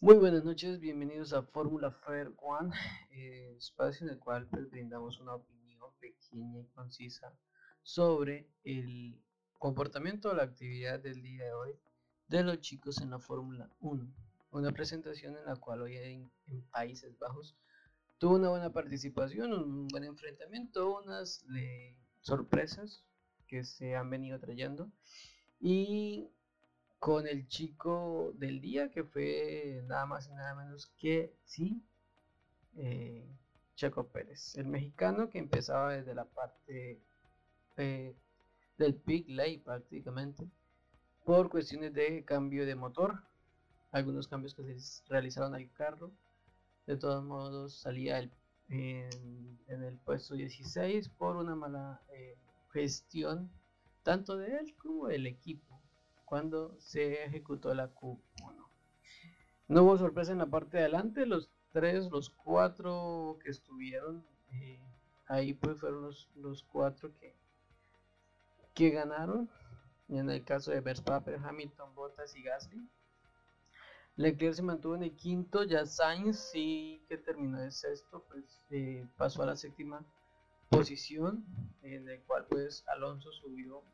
Muy buenas noches, bienvenidos a Fórmula Fair One, eh, espacio en el cual pues, brindamos una opinión pequeña y concisa sobre el comportamiento o la actividad del día de hoy de los chicos en la Fórmula 1. Una presentación en la cual hoy en, Países Bajos tuvo una buena participación, un buen enfrentamiento, unas sorpresas que se han venido trayendo y con el chico del día que fue nada más y nada menos que sí eh, Checo Pérez el mexicano que empezaba desde la parte eh, del pit lane prácticamente por cuestiones de cambio de motor. Algunos cambios que se realizaron al carro. De todos modos salía en, el puesto 16 por una mala eh, gestión tanto de él como del equipo cuando se ejecutó la Q1. No hubo sorpresa en la parte de adelante, los tres, los cuatro que estuvieron eh, ahí pues fueron los, los cuatro que, que ganaron. En el caso de Verstappen, Hamilton, Bottas y Gasly. Leclerc se mantuvo en el quinto, ya Sainz sí que terminó de sexto, pues eh, pasó a la séptima posición, en el cual pues Alonso subió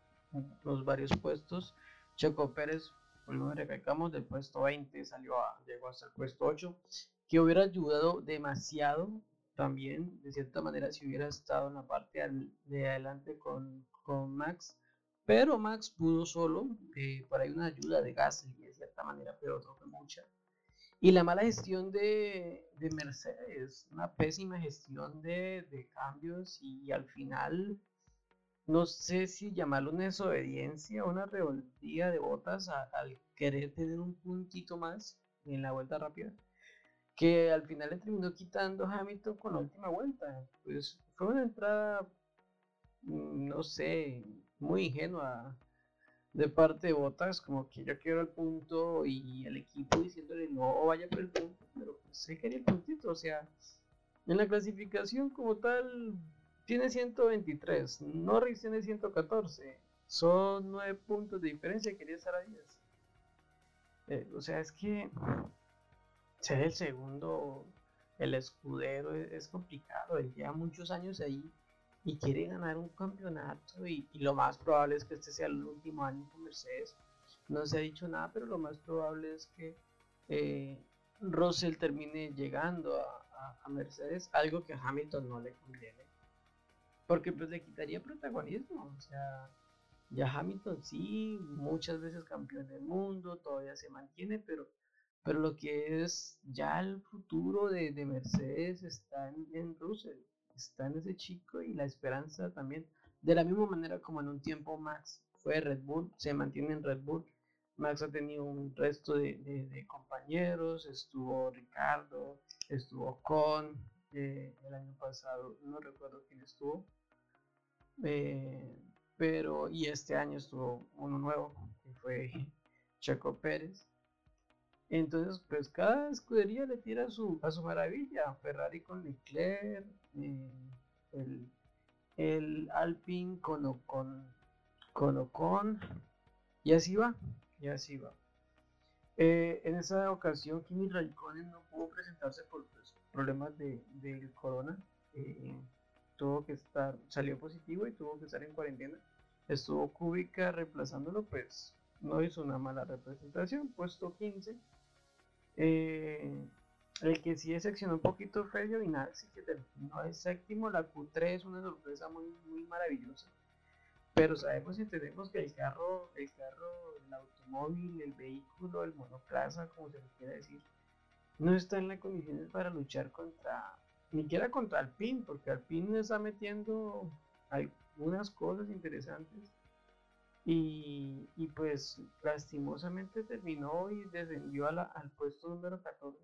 los varios puestos. Checo Pérez, lo recalcamos, del puesto 20 salió a, llegó hasta el puesto 8, que hubiera ayudado demasiado también, de cierta manera, si hubiera estado en la parte de adelante con, con Max. Pero Max pudo solo, eh, por ahí una ayuda de Gasly de cierta manera, pero no fue mucha. Y la mala gestión de, de Mercedes, una pésima gestión de, de cambios y al final no sé si llamarlo una desobediencia o una revoltía de botas al querer tener un puntito más en la vuelta rápida, que al final le terminó quitando Hamilton con la última vuelta. Pues fue una entrada, mm, no sé, muy ingenua de parte de Botas, como que yo quiero el punto y el equipo diciéndole no vaya por el punto, pero pues se quería el puntito, o sea, en la clasificación como tal tiene 123, Norris tiene 114. Son 9 puntos de diferencia, quería estar a 10. Eh, o sea, es que ser el segundo, el escudero, es, complicado. Él lleva muchos años ahí y quiere ganar un campeonato. Y, lo más probable es que este sea el último año con Mercedes. No se ha dicho nada, pero lo más probable es que eh, Russell termine llegando a, a Mercedes, algo que a Hamilton no le conviene porque pues le quitaría protagonismo. O sea, ya Hamilton sí, muchas veces campeón del mundo, todavía se mantiene, pero, pero lo que es ya el futuro de, Mercedes está en, Russell, está en ese chico y la esperanza también. De la misma manera como en un tiempo Max fue Red Bull, se mantiene en Red Bull. Max ha tenido un resto de, de compañeros, estuvo Ricardo, estuvo Con, el año pasado, no recuerdo quién estuvo, eh, pero y este año estuvo uno nuevo, que fue Checo Pérez. Entonces, pues cada escudería le tira su, a su maravilla. Ferrari con Leclerc, eh, el, el Alpine con Ocon, con Ocon, y así va, y así va. Eh, en esa ocasión, Kimi Raikkonen no pudo presentarse por pues, problemas de, del corona. Eh, tuvo que estar, salió positivo y tuvo que estar en cuarentena. Estuvo Kubica reemplazándolo, pues no hizo una mala representación, puesto 15. Eh, el que sí decepcionó un poquito fue Giovinazzi, que terminó de séptimo. La Q3 es una sorpresa muy, muy maravillosa. Pero sabemos y entendemos que el carro, el carro, el automóvil, el vehículo, el monoplaza, como se le quiera decir, no está en las condiciones para luchar contra, ni siquiera contra Alpine, porque Alpine está metiendo algunas cosas interesantes. Y, y pues lastimosamente terminó y descendió al puesto número 14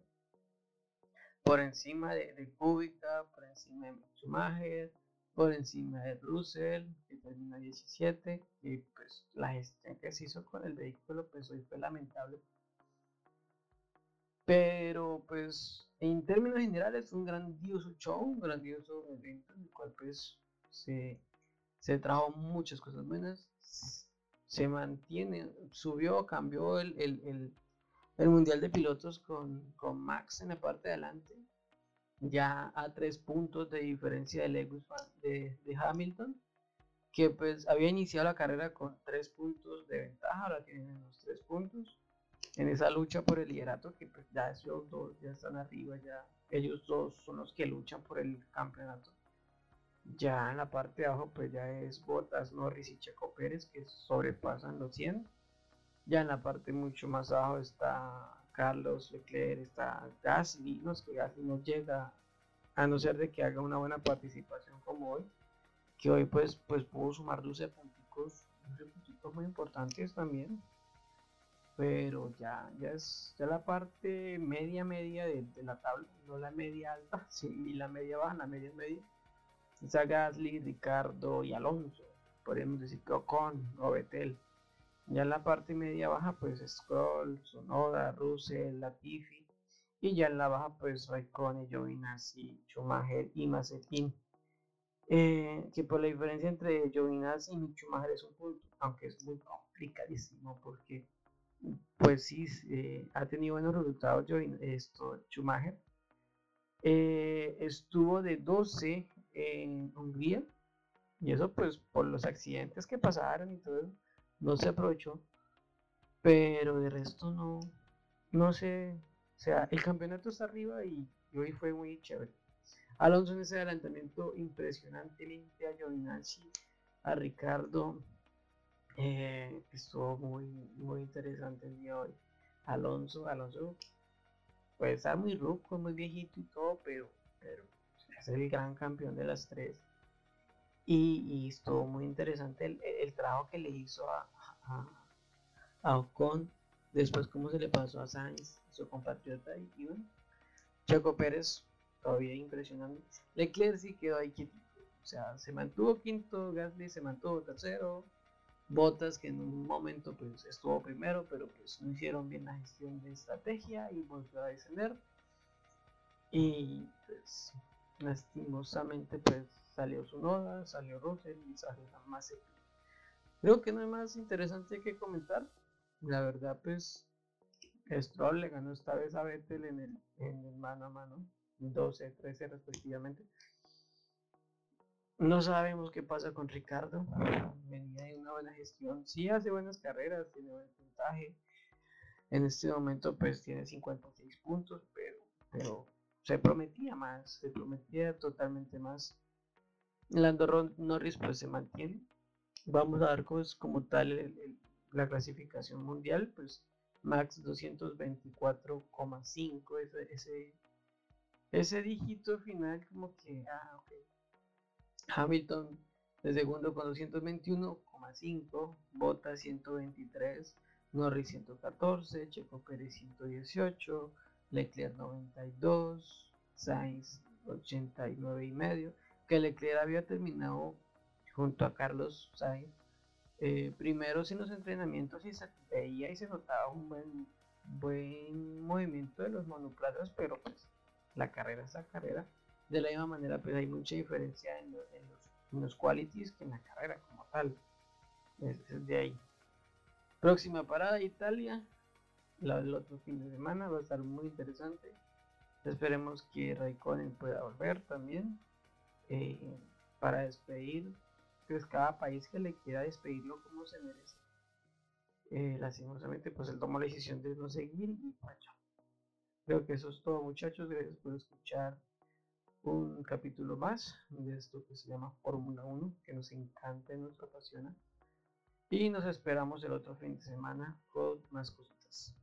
por encima de, de Kubica, por encima de Schumacher, por encima de Russell, que terminó 17, y pues la gestión que se hizo con el vehículo pues hoy fue lamentable pero pues en términos generales fue un grandioso show, un grandioso evento en el cual pues se, se trajo muchas cosas buenas, se mantiene, subió, cambió el, el, el mundial de pilotos con, con Max en la parte de adelante, ya a tres puntos de diferencia de Lewis de, de Hamilton, que pues había iniciado la carrera con tres puntos de ventaja, ahora tienen los tres puntos en esa lucha por el liderato, que pues ya esos dos ya están arriba, ya ellos dos son los que luchan por el campeonato. Ya en la parte de abajo pues ya es Bottas, Norris y Checo Pérez que sobrepasan los 100 ya en la parte mucho más abajo está Carlos Leclerc, está Gasly, no es que Gasly no llega, a no ser de que haga una buena participación como hoy, que hoy pues, pues pudo sumar 12 puntos, 12 puntos muy importantes también, pero ya, ya es ya la parte media media de, la tabla, no la media alta, ni la media baja, la media media. Está Gasly, Ricardo y Alonso, podemos decir que Ocon o Betel. Ya en la parte media baja, pues Scroll, Sonoda, Russell, Latifi. Y ya en la baja, pues Raikkonen, Giovinazzi, Schumacher y Mazepin. Eh, que por la diferencia entre Giovinazzi y Schumacher es un punto, aunque es muy complicadísimo porque, pues sí, eh, ha tenido buenos resultados esto, Schumacher. Eh, estuvo de 12 en Hungría y eso pues por los accidentes que pasaron y todo no se aprovechó, pero de resto no, no sé, o sea, el campeonato está arriba y, hoy fue muy chévere. Alonso en ese adelantamiento impresionantemente a Giovinazzi, a Ricardo, eh, estuvo muy, muy interesante el día de hoy. Alonso, Alonso puede estar muy ruco, muy viejito y todo, pero, es el gran campeón de las tres. Y, estuvo muy interesante el, trabajo que le hizo a, a, Ocon, después cómo se le pasó a Sainz, su compatriota, y, bueno, Chaco Pérez todavía impresionante. Leclerc sí quedó ahí o sea, se mantuvo quinto, Gasly se mantuvo tercero, Botas que en un momento pues estuvo primero, pero pues no hicieron bien la gestión de estrategia y volvió a descender. Y pues lastimosamente pues salió su noda, salió Russell y salió la Mazepin. Creo que no hay más interesante que comentar. La verdad, pues, Stroll le ganó esta vez a Vettel en el, en el mano a mano, 12-13 respectivamente. No sabemos qué pasa con Ricardo. Venía de una buena gestión. Sí hace buenas carreras, tiene buen puntaje. En este momento pues tiene 56 puntos, pero, pero se prometía más, se prometía totalmente más. Lando Norris pues se mantiene. Vamos a ver pues, como tal la clasificación mundial, pues Max 224,5, ese, ese, ese dígito final como que, ah, ok. Hamilton de segundo con 221,5, Bota 123, Norris 114, Checo Pérez 118, Leclerc 92, Sainz 89 y medio que Leclerc había terminado junto a Carlos Sainz eh, primero en los entrenamientos y se veía y se notaba un buen, buen movimiento de los monoplazas, pero pues la carrera es la carrera. De la misma manera, pues hay mucha diferencia en, los, en los, qualities que en la carrera como tal. Es, de ahí. Próxima parada, Italia. La del otro fin de semana va a estar muy interesante. Esperemos que Raikkonen pueda volver también. Eh, para despedir, pues cada país que le quiera despedirlo como se merece. Eh, lastimosamente, pues él tomó la decisión de no seguir y pues, Creo que eso es todo, muchachos. Gracias por escuchar un capítulo más de esto que se llama Fórmula 1, que nos encanta y nos apasiona. Y nos esperamos el otro fin de semana con más cositas.